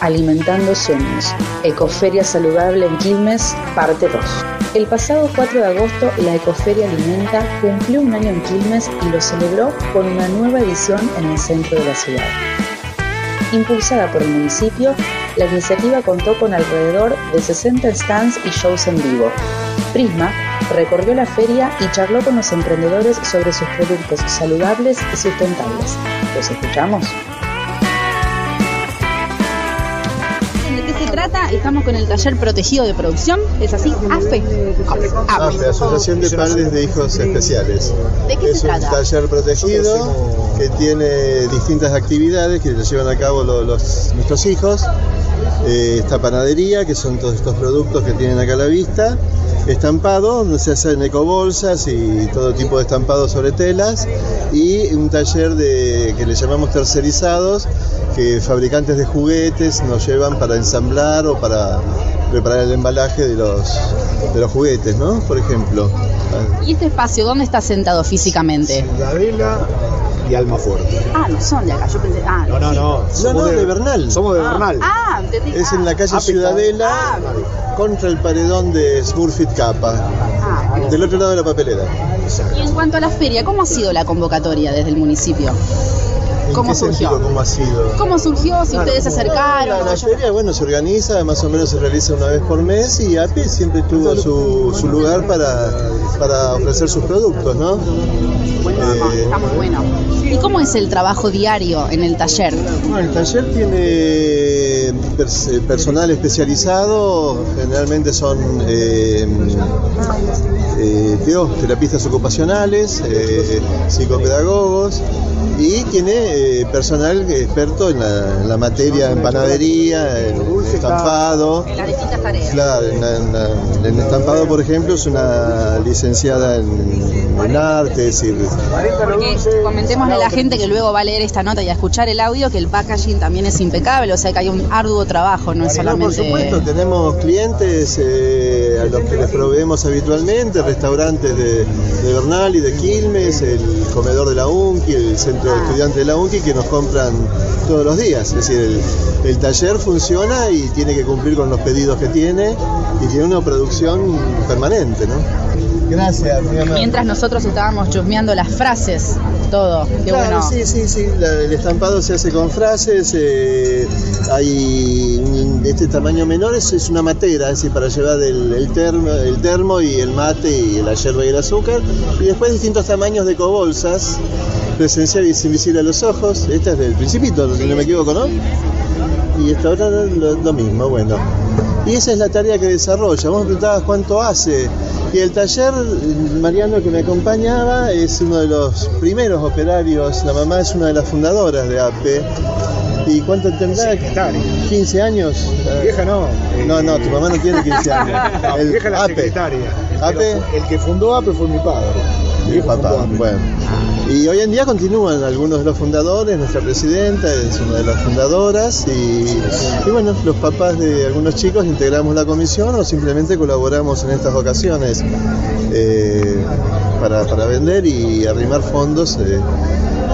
Alimentando Sueños, Ecoferia Saludable en Quilmes, parte 2. El pasado 4 de agosto, la Ecoferia Alimenta cumplió un año en Quilmes y lo celebró con una nueva edición en el centro de la ciudad. Impulsada por el municipio, la iniciativa contó con alrededor de 60 stands y shows en vivo. Prisma recorrió la feria y charló con los emprendedores sobre sus productos saludables y sustentables. ¿Los escuchamos? Trata? Estamos con el taller protegido de producción, ¿es así? AFE. AFE, Asociación de Padres de Hijos Especiales. ¿De qué es se trata? un taller protegido que tiene distintas actividades que lo llevan a cabo los, los- nuestros hijos. Eh, esta panadería, que son todos estos productos que tienen acá a la vista. Estampado, donde se hacen ecobolsas y todo tipo de estampados sobre telas. Y un taller de, que le llamamos tercerizados, que fabricantes de juguetes nos llevan para ensamblar o para preparar el embalaje de los, de los juguetes, ¿no? Por ejemplo. ¿Y este espacio dónde está sentado físicamente? Ciudadela y Almafuerte. Ah, no son de acá, yo pensé. Ah, No, no, sí. no. No, somos no, de Bernal. Somos de Ah, Bernal. Ah, entendí. Es en la calle Ah, Ciudadela, ah, contra el paredón de Smurfit Kappa, Ah, del otro lado de la papelera. Y en cuanto a la feria, ¿cómo ha sido la convocatoria desde el municipio? ¿En ¿Cómo qué surgió? sentido? ¿Cómo ha sido? ¿Cómo surgió? Si ustedes se La, acercaron. la feria, bueno, se organiza, más o menos se realiza una vez por mes y APE siempre tuvo su, su lugar para, para ofrecer sus productos, ¿no? Bueno, Eh, está muy bueno. ¿Y cómo es el trabajo diario en el taller? Bueno, el taller tiene eh, personal especializado, generalmente son eh, eh, terapistas ocupacionales, eh, psicopedagogos y tiene eh, personal experto en la, en la materia, en panadería, en estampado. En las distintas tareas. Claro, en, en estampado, por ejemplo, es una licenciada en, en arte, es decir, Porque comentémosle a la gente que luego va a leer esta nota y a escuchar el audio que el packaging también es impecable, o sea que hay un arduo trabajo, no es No, por solamente. supuesto, tenemos clientes eh, a los que les proveemos habitualmente, restaurantes de, de Bernal y de Quilmes, el comedor de la UNCI, el centro de estudiantes de la UNCI que nos compran todos los días. Es decir, el, el taller funciona y tiene que cumplir con los pedidos que tiene y tiene una producción permanente, ¿no? Gracias, mi amor. Mientras nosotros estábamos chusmeando las frases, todo. Qué Claro, bueno. sí, sí, sí. La- el estampado se hace con frases. eh, hay de este tamaño menor, es, es una matera, es decir, para llevar el, el termo, el termo y el mate y la yerba y el azúcar. Y después distintos tamaños de cobolsas, presencial y invisible a los ojos. Esta es del Principito, si no me equivoco, ¿no? Y esta otra lo, lo mismo, bueno. Y esa es la tarea que desarrolla. Vos me preguntabas cuánto hace. Y el taller, el Mariano que me acompañaba, es uno de los primeros operarios. La mamá es una de las fundadoras de APE. ¿Y cuánto tendrá? Secretaria. 15 años. Vieja no. eh, No, no, tu mamá no tiene 15 años. No, El vieja la APE. secretaria. APE. Pero El que fundó APE fue mi padre. Mi Viejo papá, bueno. Y hoy en día continúan algunos de los fundadores, nuestra presidenta es una de las fundadoras y, bueno, los papás de algunos chicos integramos la comisión o simplemente colaboramos en estas ocasiones eh, para, para vender y arrimar fondos. eh,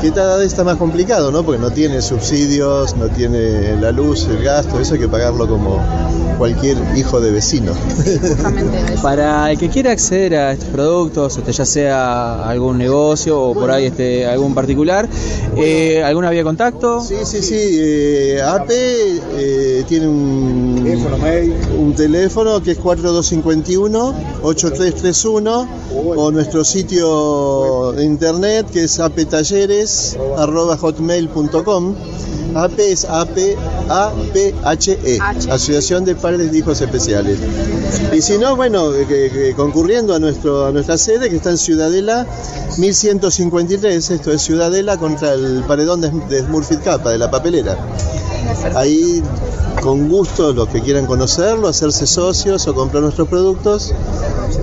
que cada vez está más complicado, ¿no? Porque no tiene subsidios, no tiene la luz, el gasto, eso hay que pagarlo como cualquier hijo de vecino. Justamente eso. Para el que quiera acceder a estos productos, este, ya sea algún negocio o por ahí este, algún particular, eh, ¿alguna vía de contacto? Sí, sí, sí. eh, APE eh, tiene un Teléfono, un teléfono que es 4251-8331 o nuestro sitio de internet que es apetalleres.hotmail.com AP es AP, APHE. Asociación de Padres de Hijos Especiales. Y si no, bueno, que concurriendo a, nuestro, a nuestra sede que está en Ciudadela 1153, esto es Ciudadela contra el paredón de, de Smurfit Kappa, de la papelera. Ahí, con gusto, los que quieran conocerlo, hacerse socios o comprar nuestros productos,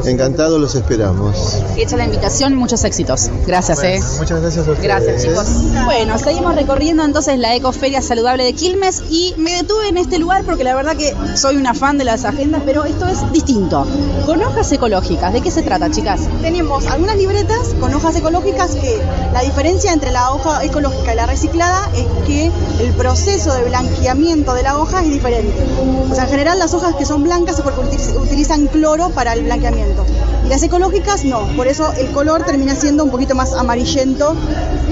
encantados los esperamos. Hecha la invitación, muchos éxitos. Gracias, eh. Muchas gracias a ustedes. Gracias, chicos. Bueno, seguimos recorriendo entonces la Ecoferia Saludable de Quilmes y me detuve en este lugar porque la verdad que soy una fan de las agendas, pero esto es distinto. Con hojas ecológicas, ¿de qué se trata, chicas? Tenemos algunas libretas con hojas ecológicas que la diferencia entre la hoja ecológica y la reciclada es que el proceso de blanqueamiento de la hoja es diferente. O sea, en general las hojas que son blancas es porque utiliz- utilizan cloro para el blanqueamiento. Y las ecológicas no, por eso el color termina siendo un poquito más amarillento,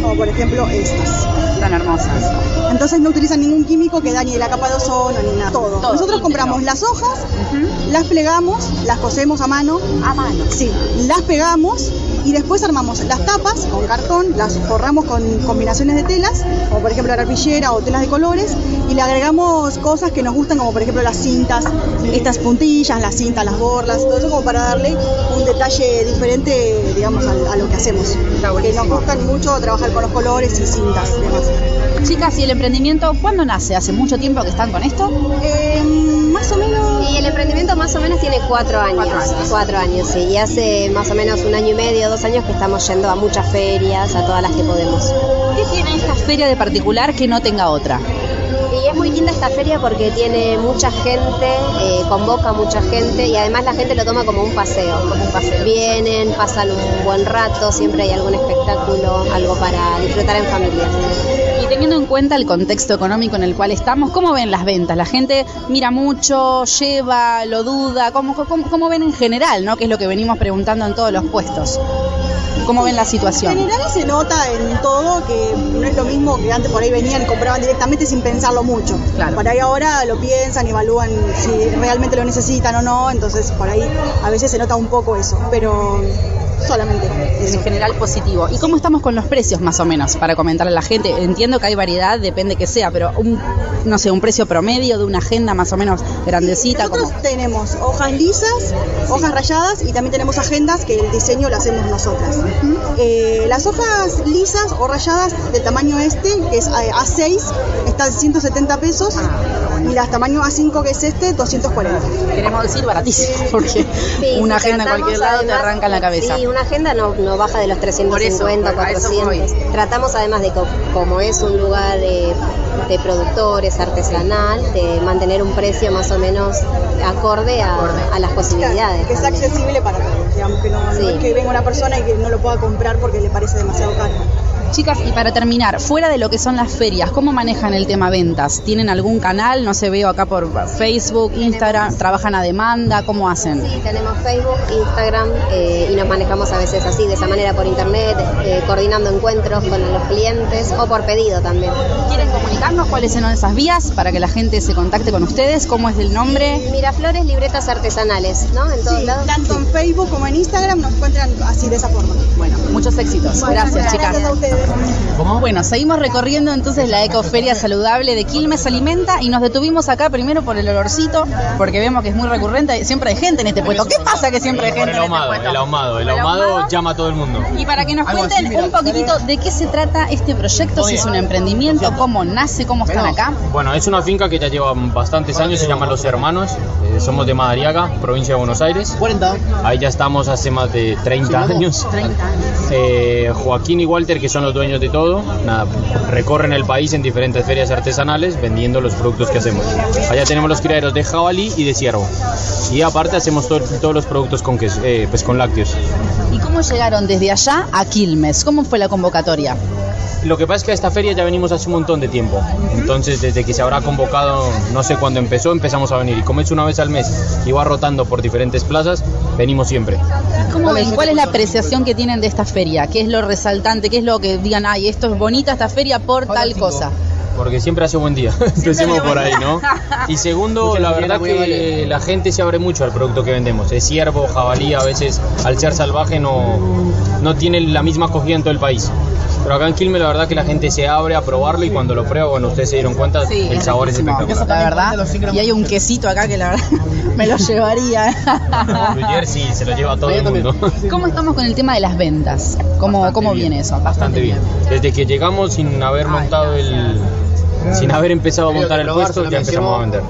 como por ejemplo estas. Tan hermosas. Entonces no utilizan ningún químico que dañe la capa de ozono ni nada. Todo. Todo, Nosotros compramos las hojas, las plegamos, las cosemos a mano. A mano. Sí, las pegamos y después armamos las tapas con cartón, las forramos con combinaciones de telas, como por ejemplo la arpillera o telas de colores, y le agregamos cosas que nos gustan, como por ejemplo las cintas, estas puntillas, las cintas, las borlas, todo eso como para darle un detalle diferente, digamos, a, a lo que hacemos. Que nos gustan mucho trabajar con los colores y cintas demás. Chicas, ¿y el emprendimiento cuándo nace? ¿Hace mucho tiempo que están con esto? Eh, más o menos Y el emprendimiento más o menos tiene cuatro años. Cuatro años. Cuatro años, sí. Y hace más o menos un año y medio, dos años que estamos yendo a muchas ferias, a todas las que podemos. ¿Qué tiene esta feria de particular que no tenga otra? Y es muy linda esta feria porque tiene mucha gente, eh, convoca mucha gente y además la gente lo toma como un paseo. Como un paseo. Vienen, pasan un buen rato, siempre hay algún espectáculo, algo para disfrutar en familia. Teniendo en cuenta el contexto económico en el cual estamos, ¿cómo ven las ventas? La gente mira mucho, lleva, lo duda, ¿cómo, cómo, cómo ven en general, ¿no? Que es lo que venimos preguntando en todos los puestos. ¿Cómo ven la En situación? general se nota en todo que no es lo mismo que antes por ahí venían y compraban directamente sin pensarlo mucho. Claro. Por ahí ahora lo piensan, evalúan si realmente lo necesitan o no, entonces por ahí a veces se nota un poco eso, pero solamente eso. En general positivo. ¿Y cómo estamos con los precios más o menos para comentarle a la gente? Entiendo que hay variedad, depende que sea, pero un, no sé, un precio promedio de una agenda más o menos grandecita. Nosotros como tenemos hojas lisas, hojas rayadas y también tenemos agendas que el diseño lo hacemos nosotras. Eh, las hojas lisas o rayadas del tamaño este, que es eh, A6, están 170 pesos y las tamaño A5, que es este, 240. Queremos decir baratísimo, porque Sí, una agenda en cualquier lado te arranca en la cabeza. Sí, una agenda no, no baja de los 350, Por eso, a eso 400. Tratamos además de, co- como es un lugar de, de productores, artesanal, de mantener un precio más o menos acorde a, a las posibilidades. Que sea también. accesible para todos, digamos que no, no Sí. es que venga una persona y que no lo pueda comprar porque le parece demasiado caro. Chicas, y para terminar, fuera de lo que son las ferias, ¿cómo manejan el tema ventas? ¿Tienen algún canal? No sé, veo acá por Facebook, Instagram, ¿trabajan a demanda? ¿Cómo hacen? Sí, tenemos Facebook, Instagram eh, y nos manejamos a veces así, de esa manera por internet, eh, coordinando encuentros con los clientes o por pedido también. ¿Quieren comunicarnos cuáles son esas vías para que la gente se contacte con ustedes? ¿Cómo es el nombre? Miraflores, libretas artesanales, ¿no? En todos Sí, lados. tanto en Facebook como en Instagram nos encuentran así de esa forma. Bueno, muchos éxitos. Gracias, chicas. Gracias a ustedes. Bueno, seguimos recorriendo entonces la ecoferia saludable de Quilmes Alimenta y nos detuvimos acá primero por el olorcito, porque vemos que es muy recurrente, siempre hay gente en este puesto. ¿Qué pasa que siempre hay gente el en este ahumado, el ahumado, el ¿Por ahumado llama a todo el mundo. Y para que nos cuenten un poquitito de qué se trata este proyecto, si es un emprendimiento, cómo nace, cómo están acá. Bueno, es una finca que ya lleva bastantes años, se llama Los Hermanos, eh, somos de Madariaga, provincia de Buenos Aires. 40. Ahí ya estamos hace más de 30 años. 30 años. Eh, Joaquín y Walter, que son los dueños de todo, nada, recorren el país en diferentes ferias artesanales vendiendo los productos que hacemos. Allá tenemos los criaderos de jabalí y de ciervo. Y aparte hacemos to- todos los productos con, queso, eh, pues con lácteos. ¿Y cómo llegaron desde allá a Quilmes? ¿Cómo fue la convocatoria? Lo que pasa es que a esta feria ya venimos hace un montón de tiempo. Entonces, desde que se habrá convocado, no sé cuándo empezó, empezamos a venir. Y como es una vez al mes y va rotando por diferentes plazas, venimos siempre. ¿Cómo ven? ¿Cuál es la apreciación que tienen de esta feria? ¿Qué es lo resaltante? ¿Qué es lo que digan, ay, esto es bonita esta feria por tal cosa? Porque siempre hace buen día. Empecemos por ahí, ¿no? Y segundo, la verdad que la gente se abre mucho al producto que vendemos. Es ciervo, jabalí, a veces al ser salvaje no, no tiene la misma acogida en todo el país. Pero acá en Quilmes la verdad que la gente se abre a probarlo y cuando lo prueba, bueno, ustedes se dieron cuenta, Sí, el sabor es espectacular. La verdad. Y hay un quesito acá que la verdad me lo llevaría. Blue Jersey se lo lleva todo el mundo. ¿Cómo estamos con el tema de las ventas? ¿Cómo, Bastante cómo bien, viene eso? Bastante bien. Desde que llegamos sin haber montado el, sin haber empezado a montar el puesto, ya empezamos a vender.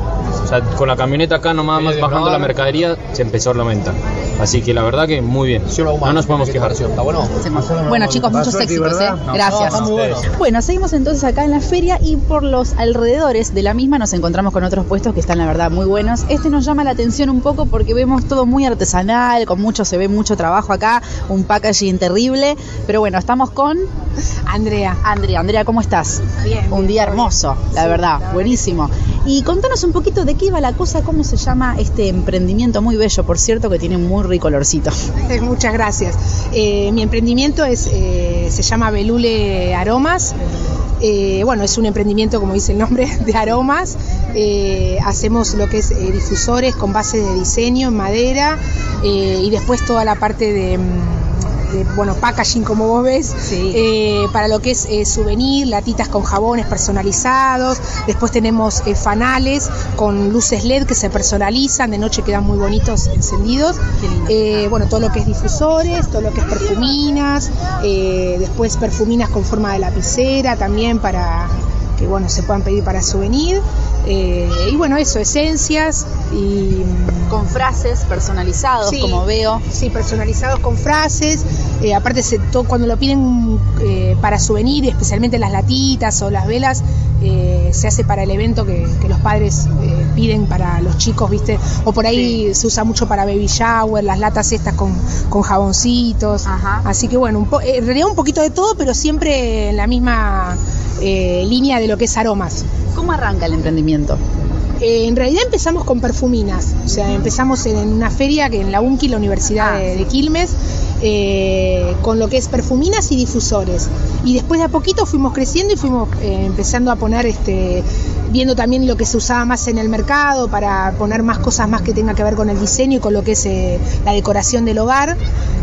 O sea, con la camioneta acá nomás más bajando la mercadería, se empezó la venta. Así que la verdad que muy bien. No nos podemos quejar. ¿Está bueno? Bueno chicos, muchos éxitos, ¿eh? Gracias. Bueno, seguimos entonces acá en la feria y por los alrededores de la misma nos encontramos con otros puestos que están la verdad muy buenos. Este nos llama la atención un poco porque vemos todo muy artesanal, con mucho, se ve mucho trabajo acá, un packaging terrible. Pero bueno, estamos con Andrea. Andrea. Andrea, ¿cómo estás? Bien, Un día hermoso, la verdad, buenísimo. Y contanos un poquito de qué iba la cosa, cómo se llama este emprendimiento muy bello, por cierto, que tiene muy rico olorcito. Muchas gracias. Eh, mi emprendimiento es, eh, se llama Belule Aromas. Eh, bueno, es un emprendimiento, como dice el nombre, de aromas. Eh, hacemos lo que es eh, difusores con base de diseño en madera y después toda la parte de, mm, de, bueno, packaging, como vos ves, eh, para lo que es eh, souvenir, latitas con jabones personalizados. Después tenemos eh, fanales con luces LED que se personalizan, de noche quedan muy bonitos encendidos. Eh, bueno, todo lo que es difusores, todo lo que es perfuminas, eh, después perfuminas con forma de lapicera también para que bueno se puedan pedir para souvenir. Eh, y bueno, eso, esencias y Con frases personalizados, Sí. como veo. Sí, personalizados con frases. Eh, aparte, se, to- cuando lo piden eh, para souvenir, especialmente las latitas o las velas, se hace para el evento que, que los padres piden para los chicos, ¿viste? O por ahí se usa mucho para baby shower, las latas estas con, con jaboncitos. Así que bueno, un po- en realidad un poquito de todo, pero siempre en la misma línea de lo que es aromas. ¿Cómo arranca el emprendimiento? Eh, en realidad empezamos con perfuminas, o sea, empezamos en, en una feria que en la UNCI, la Universidad Ah, de, de Quilmes, eh, con lo que es perfuminas y difusores. Y después de a poquito fuimos creciendo y fuimos eh, empezando a poner, este, viendo también lo que se usaba más en el mercado para poner más cosas más que tenga que ver con el diseño y con lo que es eh, la decoración del hogar.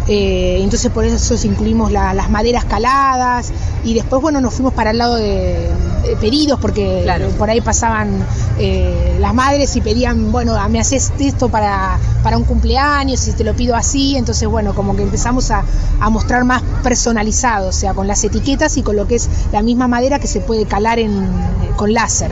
Eh, entonces por eso incluimos la- las maderas caladas y después bueno nos fuimos para el lado de, de pedidos porque por ahí pasaban eh, las madres y pedían bueno me haces esto para, para un cumpleaños y te lo pido así entonces bueno como que empezamos a, a mostrar más personalizado o sea con las etiquetas y con lo que es la misma madera que se puede calar en, con láser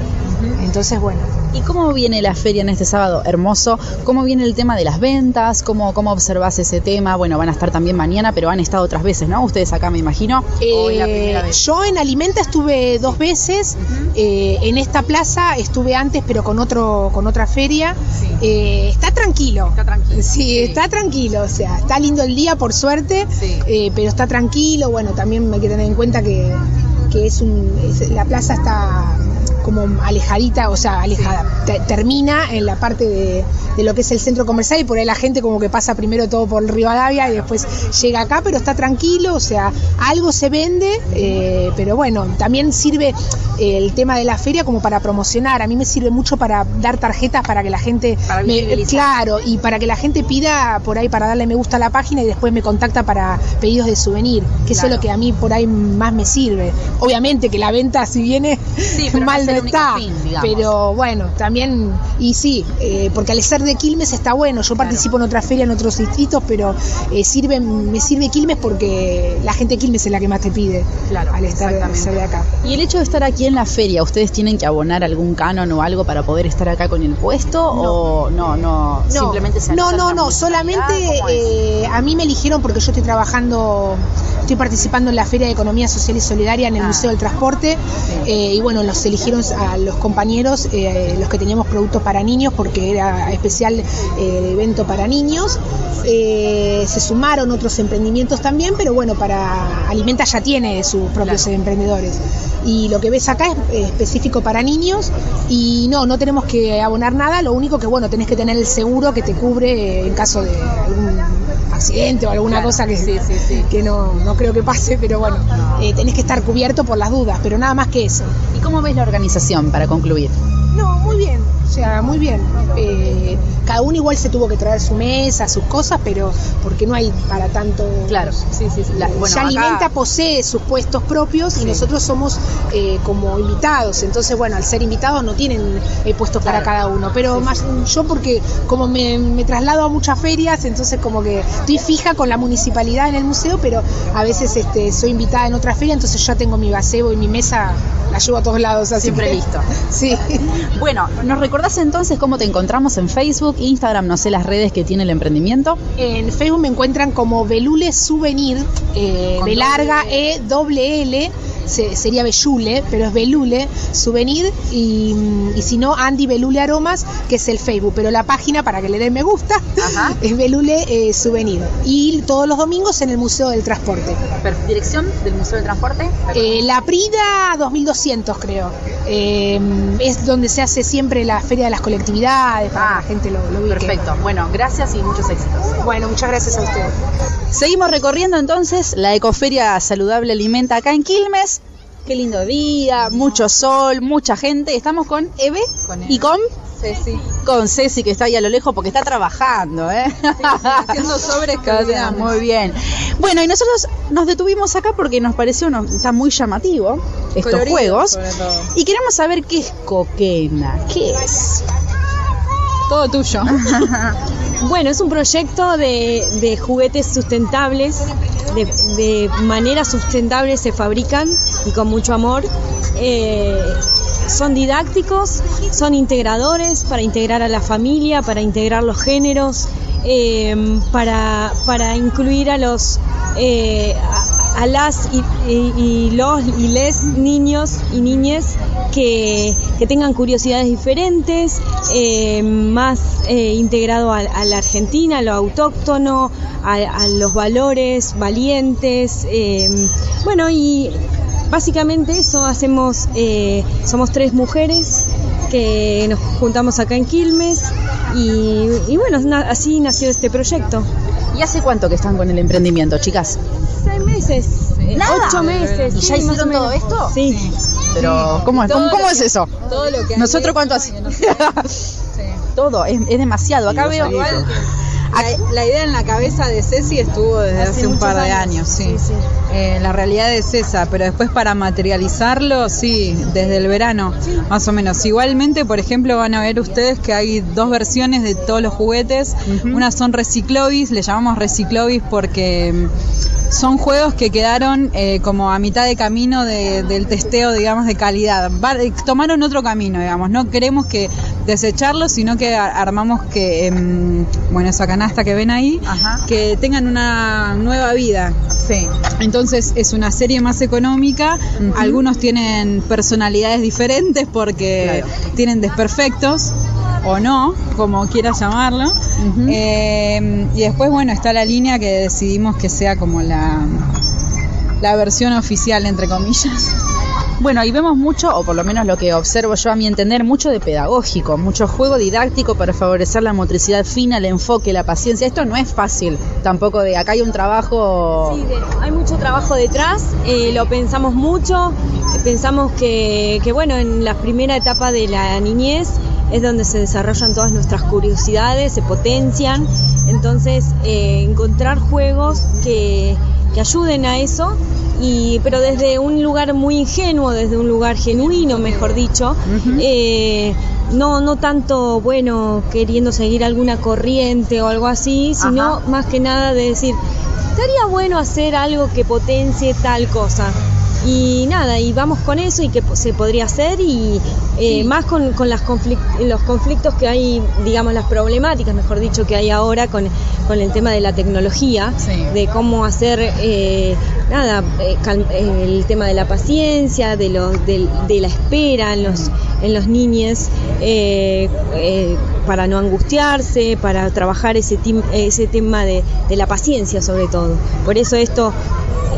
entonces bueno ¿Y cómo viene la feria en este sábado? Hermoso. ¿Cómo viene el tema de las ventas? ¿Cómo, cómo observas ese tema? Bueno, van a estar también mañana, pero han estado otras veces, ¿no? Ustedes acá, me imagino. ¿O es la primera Eh, vez? Yo en Alimenta estuve dos veces, eh, en esta plaza estuve antes pero con otro con otra feria. Eh, está tranquilo. Está tranquilo. Sí, está tranquilo, o sea, está lindo el día por suerte, eh, pero está tranquilo. Bueno, también hay que tener en cuenta que, que es un es- la plaza está como alejadita, o sea, alejada. Te- termina en la parte de, de lo que es el centro comercial y por ahí la gente como que pasa primero todo por Rivadavia y después llega acá, pero está tranquilo, o sea, algo se vende, eh, pero bueno, también sirve eh, el tema de la feria como para promocionar. A mí me sirve mucho para dar tarjetas para que la gente, me- claro, y para que la gente pida por ahí para darle me gusta a la página y después me contacta para pedidos de souvenir, que eso es lo que a mí por ahí más me sirve. Obviamente que la venta si viene no mal el único está, fin, digamos. pero bueno, también, y sí, eh, porque al ser de Quilmes está bueno, yo participo en otra feria en otros distritos, pero eh, sirve, me sirve Quilmes porque la gente de Quilmes es la que más te pide al estar ser de acá. Y el hecho de estar aquí en la feria, ¿ustedes tienen que abonar algún canon o algo para poder estar acá con el puesto? ¿O no, no, simplemente se no, no, no, solamente eh, a mí me eligieron porque yo estoy trabajando, estoy participando en la Feria de Economía Social y Solidaria Ah. en el Museo del Transporte eh, y bueno, los eligieron a los compañeros, eh, los que teníamos productos para niños porque era especial eh, evento para niños. Eh, se sumaron otros emprendimientos también, pero bueno, para Alimenta ya tiene sus propios emprendedores. Y lo que ves acá es específico para niños y no, no tenemos que abonar nada, lo único que bueno, tenés que tener el seguro que te cubre eh, en caso de algún accidente o alguna Claro, cosa que, sí, sí, sí. que no, no creo que pase, pero bueno, eh, tenés que estar cubierto por las dudas, pero nada más que eso. ¿Y cómo ves la organización para concluir? No, muy bien, o sea, muy bien. Eh, cada uno igual se tuvo que traer su mesa, sus cosas, pero porque no hay para tanto. Claro, sí, sí, sí. La- bueno, ya acá- Alimenta posee sus puestos propios y nosotros somos eh, como invitados. Entonces, bueno, al ser invitados no tienen eh, puestos para cada uno. Pero más yo porque como me, me traslado a muchas ferias, entonces como que estoy fija con la municipalidad en el museo, pero a veces este, soy invitada en otra feria, entonces ya tengo mi gazebo y mi mesa, la llevo a todos lados. Así Siempre que- listo. Sí. Bueno, ¿nos recordás entonces cómo te encontramos en Facebook, Instagram, no sé las redes que tiene el emprendimiento? En Facebook me encuentran como Belule Souvenir, eh, de larga E, doble L, se- sería Bellule, pero es Belule Souvenir, y, mm, y si no, Andy Belule Aromas, que es el Facebook, pero la página para que le den me gusta Ajá. es Belule eh, Souvenir. Y todos los domingos en el Museo del Transporte. Dirección del Museo del Transporte. Eh, la Prida 2200 creo. Eh, es donde se hace siempre la Feria de las Colectividades, para que la gente lo, lo ubique. Ah, Perfecto. Bueno, gracias y muchos éxitos. Bueno, muchas gracias a ustedes. Seguimos recorriendo entonces la Ecoferia Saludable Alimenta acá en Quilmes. Qué lindo día, mucho sol, mucha gente. Estamos con Eve, y con Ceci. con Ceci que está ahí a lo lejos porque está trabajando, ¿eh? haciendo sobres cada día. Muy bien. Bueno, y nosotros nos detuvimos acá porque nos pareció no, está muy llamativo estos Colorido, juegos y queremos saber qué es coquena, qué es. Todo tuyo. Bueno, es un proyecto de, juguetes sustentables, de, manera sustentable se fabrican y con mucho amor. Eh, son didácticos, son integradores para integrar a la familia, para integrar los géneros, eh, para, incluir a los eh, a, las y, y- y los y les niños y niñas que, que tengan curiosidades diferentes, eh, más eh, integrado a, a la Argentina, a lo autóctono, a, a los valores valientes. eh, bueno, y básicamente eso hacemos, eh, somos tres mujeres que nos juntamos acá en Quilmes y, y bueno, na- así nació este proyecto. ¿Y hace cuánto que están con el emprendimiento, chicas? Seis meses, eh, Nada. ocho meses. ¿Y ya sí, más hicieron todo esto? Sí. Pero, ¿cómo, Todo cómo, es eso? Todo lo que ¿Nosotros cuánto hace? Todo, es, es demasiado. Acá veo. Igual, la, la idea en la cabeza de Ceci estuvo desde Hace hace, un par de años. años, sí. Sí, sí. Eh, la realidad es esa, pero después para materializarlo, sí, desde el verano, más o menos. Igualmente, por ejemplo, van a ver ustedes que hay dos versiones de todos los juguetes. Unas son reciclobis, le llamamos reciclobis porque mm, son juegos que quedaron eh, como a mitad de camino de- del testeo, digamos, de calidad. Va- eh, tomaron otro camino, digamos. No queremos que desecharlos, sino que armamos que, em, bueno, esa canasta que ven ahí, Ajá. que tengan una nueva vida. Sí. Entonces es una serie más económica. Algunos tienen personalidades diferentes porque tienen desperfectos o no, como quieras llamarlo. Eh, y después, bueno, está la línea que decidimos que sea como la, la versión oficial, entre comillas. Bueno, ahí vemos mucho, o por lo menos lo que observo yo a mi entender, mucho de pedagógico, mucho juego didáctico para favorecer la motricidad fina, el enfoque, la paciencia. Esto no es fácil, tampoco de acá hay un trabajo. Sí, de- hay mucho trabajo detrás, eh, lo pensamos mucho, pensamos que, que, bueno, en la primera etapa de la niñez es donde se desarrollan todas nuestras curiosidades, se potencian, entonces eh, encontrar juegos que, que ayuden a eso, y, pero desde un lugar muy ingenuo, desde un lugar genuino, mejor dicho, eh, no, no tanto, bueno, queriendo seguir alguna corriente o algo así, sino Ajá. más que nada de decir, estaría bueno hacer algo que potencie tal cosa. Y nada, y vamos con eso y po- se podría hacer y eh, más con, con las conflic- los conflictos que hay, digamos, las problemáticas, mejor dicho, que hay ahora con, con el tema de la tecnología, Sí. de cómo hacer, eh, nada, eh, eh, el tema de la paciencia, de, los, del- de, la espera en los, en los niños, eh, para no angustiarse, para trabajar ese, ese tema de, de la paciencia sobre todo. Por eso esto,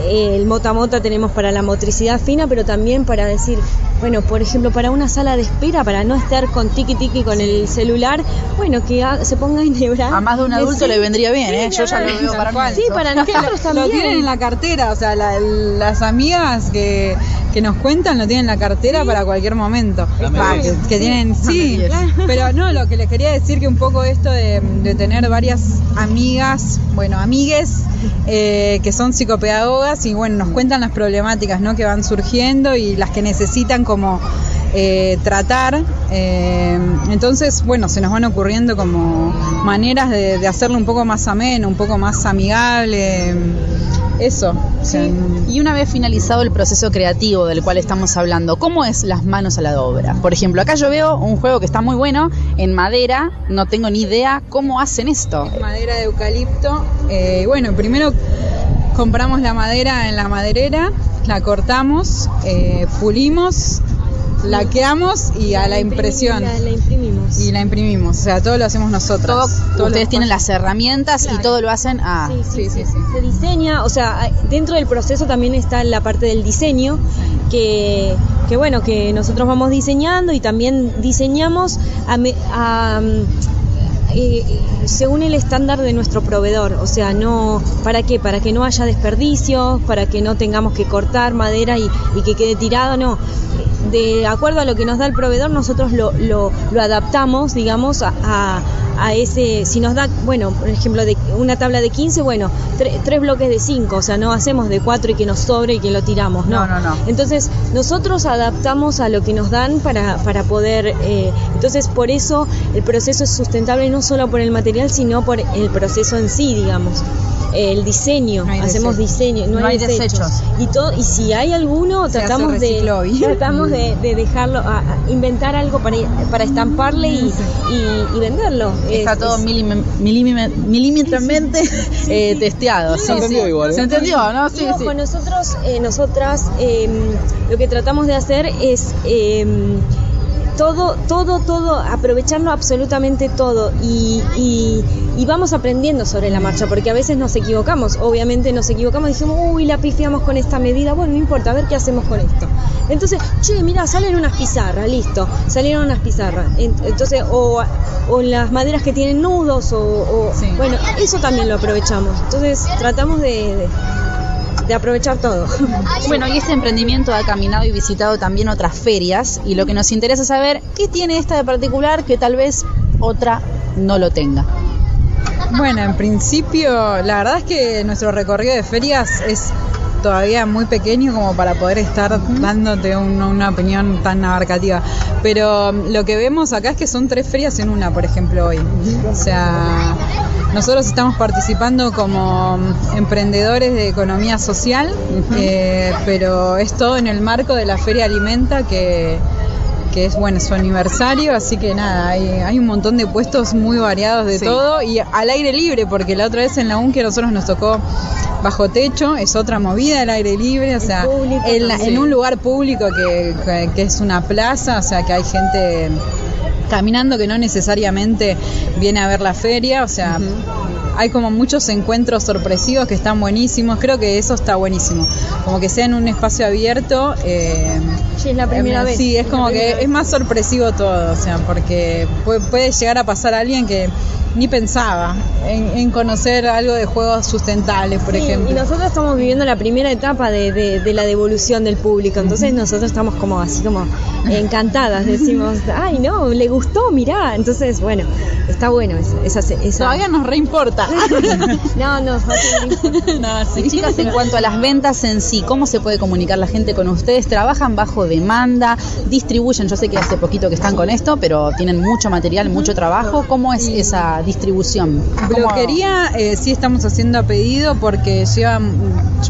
el mota mota tenemos para la motricidad fina, pero también para decir, bueno, por ejemplo, para una sala de espera, para no estar con tiki tiki con el celular, bueno, que se ponga a enhebrar. A más de un adulto le vendría bien, ¿eh? Yo ya lo veo para mí. Sí, para nosotros Lo también. tienen en la cartera, o sea, la- las amigas que, que nos cuentan lo tienen en la cartera para cualquier momento. Que, que tienen, sí, pero no, lo que les quería decir que un poco esto de, de tener varias amigas, bueno, amigues eh, que son psicopedagogas y bueno, nos cuentan las problemáticas ¿no? que van surgiendo y las que necesitan como eh, tratar. eh, entonces, bueno, se nos van ocurriendo como maneras de, de hacerlo un poco más ameno, un poco más amigable. Eso. sea, Y una vez finalizado el proceso creativo del cual estamos hablando, ¿cómo es las manos a la obra? Por ejemplo, acá yo veo un juego que está muy bueno en madera, no tengo ni idea cómo hacen esto. madera de eucalipto. Eh, bueno, primero compramos la madera en la maderera, la cortamos, eh, pulimos, laqueamos y a la impresión. Imprimimos. Y la imprimimos, o sea, todo lo hacemos nosotros. Todo, Todo ustedes lo- tienen las herramientas y todo lo hacen a... Sí, sí, sí, Se diseña, o sea, dentro del proceso también está la parte del diseño, que, que bueno, que nosotros vamos diseñando y también diseñamos a, eh, según el estándar de nuestro proveedor, o sea, no, ¿para qué? Para que no haya desperdicios, para que no tengamos que cortar madera y, y que quede tirado, no. De acuerdo a lo que nos da el proveedor, nosotros lo, lo, lo adaptamos, digamos, a, a- a ese, si nos da, bueno, por ejemplo, de una tabla de 15, bueno, tre- tres bloques de 5, o sea, no hacemos de 4 y que nos sobre y que lo tiramos, no. No, no, no. Entonces, nosotros adaptamos a lo que nos dan para, para poder, eh, entonces por eso el proceso es sustentable no solo por el material, sino por el proceso en sí, digamos. El diseño, hacemos diseño, no, No hay hay desechos. desechos. Y todo, y si hay alguno, Se tratamos de tratamos de, de dejarlo, a- a inventar algo para, para estamparle y, y- y venderlo. Está Es- todo es- milímetramente eh, testeado. Se sí, entendió sí. igual, ¿eh? Se entendió, ¿no? Sí, Y ojo, sí. nosotros, eh, nosotras, eh, lo que tratamos de hacer es eh, todo, todo, todo, aprovecharlo absolutamente todo y, y- y vamos aprendiendo sobre la marcha, porque a veces nos equivocamos, obviamente nos equivocamos, dijimos, uy, la pifiamos con esta medida, bueno, no importa, a ver qué hacemos con esto. Entonces, che, mira, salen unas pizarras, listo, salieron unas pizarras. En- Entonces, o, o las maderas que tienen nudos, o, o- bueno, eso también lo aprovechamos. Entonces, tratamos de- de de aprovechar todo. Bueno, y este emprendimiento ha caminado y visitado también otras ferias y lo que nos interesa es saber qué tiene esta de particular que tal vez otra no lo tenga. Bueno, en principio, la verdad es que nuestro recorrido de ferias es todavía muy pequeño como para poder estar dándote un- una opinión tan abarcativa. Pero lo que vemos acá es que son tres ferias en una, por ejemplo, hoy. O sea, nosotros estamos participando como um, emprendedores de economía social, eh, pero es todo en el marco de la Feria Alimenta que que es bueno su aniversario, así que nada, hay, hay un montón de puestos muy variados de Sí. todo y al aire libre, porque la otra vez en la UNCE a nosotros nos tocó bajo techo, es otra movida al aire libre, o sea, en, la- en un lugar público que, que- que es una plaza, o sea, que hay gente caminando que no necesariamente viene a ver la feria, o sea, hay como muchos encuentros sorpresivos que están buenísimos, creo que eso está buenísimo, como que sea en un espacio abierto. eh, Sí, es la primera eh, vez. Sí, es como que vez. es más sorpresivo todo, o sea, porque puede, puede llegar a pasar a alguien que ni pensaba en, en conocer algo de juegos sustentables, por Sí, ejemplo. Y nosotros estamos viviendo la primera etapa de, de- de la devolución del público, entonces nosotros estamos como así como encantadas, decimos, ay no, le gustó, mirá, entonces bueno, está bueno esa... esa, esa- Todavía nos reimporta. no, no, no, sí. Chicas, en cuanto a las ventas en sí, ¿cómo se puede comunicar la gente con ustedes? ¿Trabajan bajo demanda? ¿Distribuyen? Yo sé que hace poquito que están con esto, pero tienen mucho material, mucho trabajo. ¿Cómo es esa distribución? ¿Cómo- Bloquería eh, sí estamos haciendo a pedido porque lleva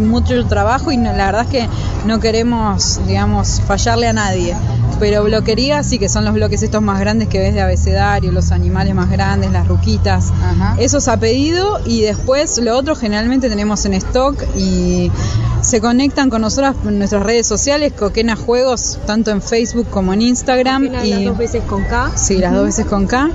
mucho trabajo y no- la verdad es que no queremos, digamos, fallarle a nadie. Pero bloquería sí que son los bloques estos más grandes que ves de abecedario, los animales más grandes, las ruquitas. Esos a pedido y después lo otro generalmente tenemos en stock y se conectan con nosotras en nuestras redes sociales, Coquena Juegos, tanto en Facebook como en Instagram. y las dos veces con K. Sí, las dos veces con K.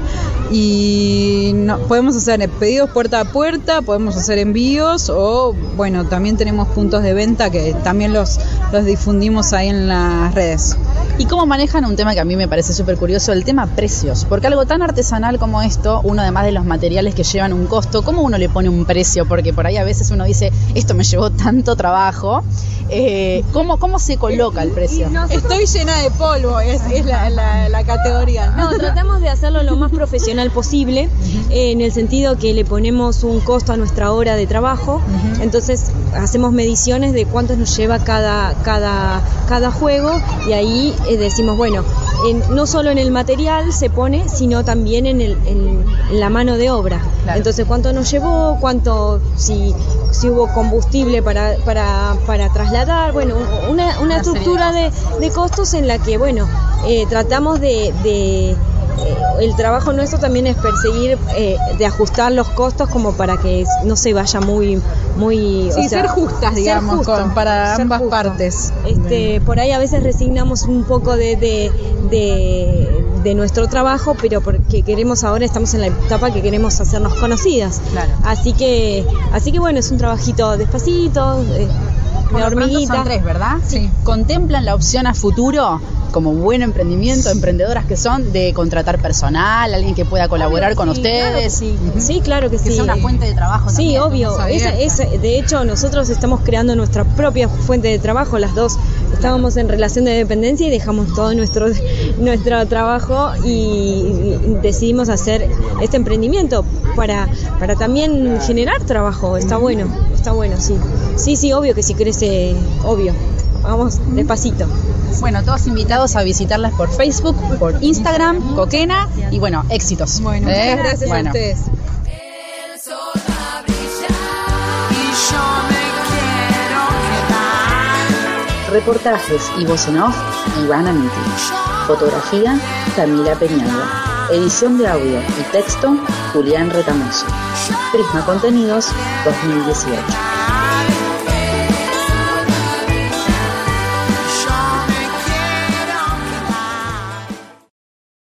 Y no, podemos hacer pedidos puerta a puerta, podemos hacer envíos o, bueno, también tenemos puntos de venta que también los, los difundimos ahí en las redes. ¿Y cómo manejan un tema que a mí me parece súper curioso, el tema precios? Porque algo tan artesanal como esto, uno además de los materiales que llevan un costo, ¿cómo uno le pone un precio? Porque por ahí a veces uno dice, esto me llevó tanto trabajo. Eh, ¿cómo, ¿Cómo se coloca el precio? Estoy llena de polvo, es, es la, la- la categoría. No, tratamos de hacerlo lo más profesional posible, eh, en el sentido que le ponemos un costo a nuestra hora de trabajo, entonces hacemos mediciones de cuánto nos lleva cada, cada, cada juego y ahí eh, decimos, bueno, en- no solo en el material se pone, sino también en, el, en, en la mano de obra. Entonces, cuánto nos llevó, cuánto, si, si hubo combustible para, para, para trasladar, bueno, una, una estructura de, de costos en la que, bueno, eh, tratamos de, de, el trabajo nuestro también es perseguir eh, de ajustar los costos como para que no se vaya muy muy Sí, ser justas, ser digamos, justo, con- para ambas justo. partes. este por ahí a veces resignamos un poco de, de, de- de nuestro trabajo pero porque queremos ahora estamos en la etapa que queremos hacernos conocidas así que así que bueno es un trabajito despacito eh, de pronto hormiguita son tres, ¿verdad? Sí. ¿Contemplan la opción a futuro, como buen emprendimiento, emprendedoras que son, de contratar personal, alguien que pueda colaborar con Sí, claro que ustedes? sí. Sí, claro que, Que sí. sea una fuente de trabajo Sí, también, obvio. Esa, esa- de hecho, nosotros estamos creando nuestra propia fuente de trabajo. Las dos estábamos en relación de dependencia y dejamos todo nuestro, nuestro trabajo y decidimos hacer este emprendimiento para, para también generar trabajo. Está bueno, está bueno, sí. Sí, sí, obvio que si crece, obvio. Vamos despacito. Bueno, todos invitados a visitarlas por Facebook, por Instagram, Coquena y bueno, éxitos. Bueno, muchas gracias a ustedes. Reportajes y voz en off, Ivana Miti. Fotografía, Camila Peñalba. Edición de audio y texto, Julián Retamoso. Prisma Contenidos 2018.